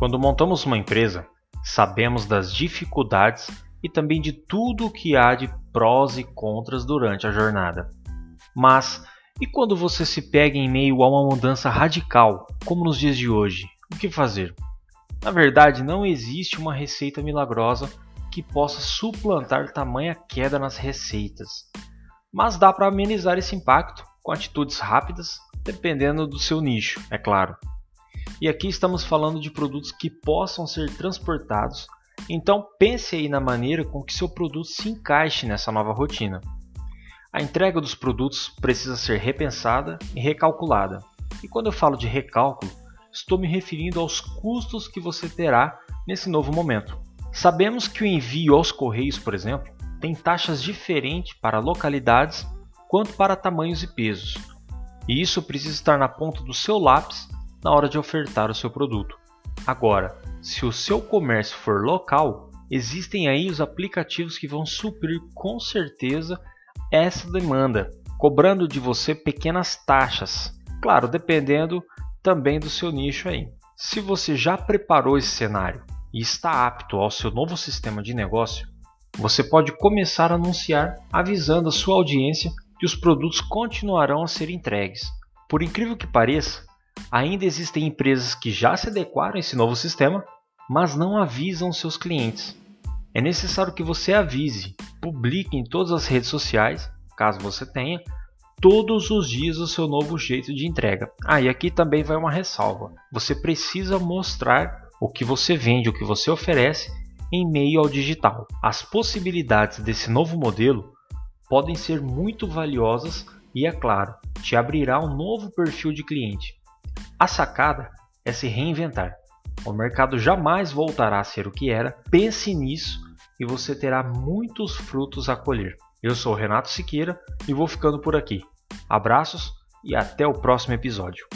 Quando montamos uma empresa, sabemos das dificuldades e também de tudo o que há de prós e contras durante a jornada. Mas e quando você se pega em meio a uma mudança radical, como nos dias de hoje? O que fazer? Na verdade, não existe uma receita milagrosa que possa suplantar tamanha queda nas receitas. Mas dá para amenizar esse impacto com atitudes rápidas, dependendo do seu nicho, é claro. E aqui estamos falando de produtos que possam ser transportados, então pense aí na maneira com que seu produto se encaixe nessa nova rotina. A entrega dos produtos precisa ser repensada e recalculada. E quando eu falo de recálculo, estou me referindo aos custos que você terá nesse novo momento. Sabemos que o envio aos correios, por exemplo, tem taxas diferentes para localidades quanto para tamanhos e pesos. E isso precisa estar na ponta do seu lápis na hora de ofertar o seu produto. Agora, se o seu comércio for local, existem aí os aplicativos que vão suprir com certeza essa demanda, cobrando de você pequenas taxas. Claro, dependendo também do seu nicho aí. Se você já preparou esse cenário e está apto ao seu novo sistema de negócio, você pode começar a anunciar avisando a sua audiência que os produtos continuarão a ser entregues. Por incrível que pareça, ainda existem empresas que já se adequaram a esse novo sistema, mas não avisam seus clientes. É necessário que você avise, publique em todas as redes sociais, caso você tenha, todos os dias o seu novo jeito de entrega. Ah, e aqui também vai uma ressalva. Você precisa mostrar o que você vende, o que você oferece em meio ao digital. As possibilidades desse novo modelo podem ser muito valiosas e, é claro, te abrirá um novo perfil de cliente. A sacada é se reinventar. O mercado jamais voltará a ser o que era. Pense nisso e você terá muitos frutos a colher. Eu sou Renato Siqueira e vou ficando por aqui. Abraços e até o próximo episódio.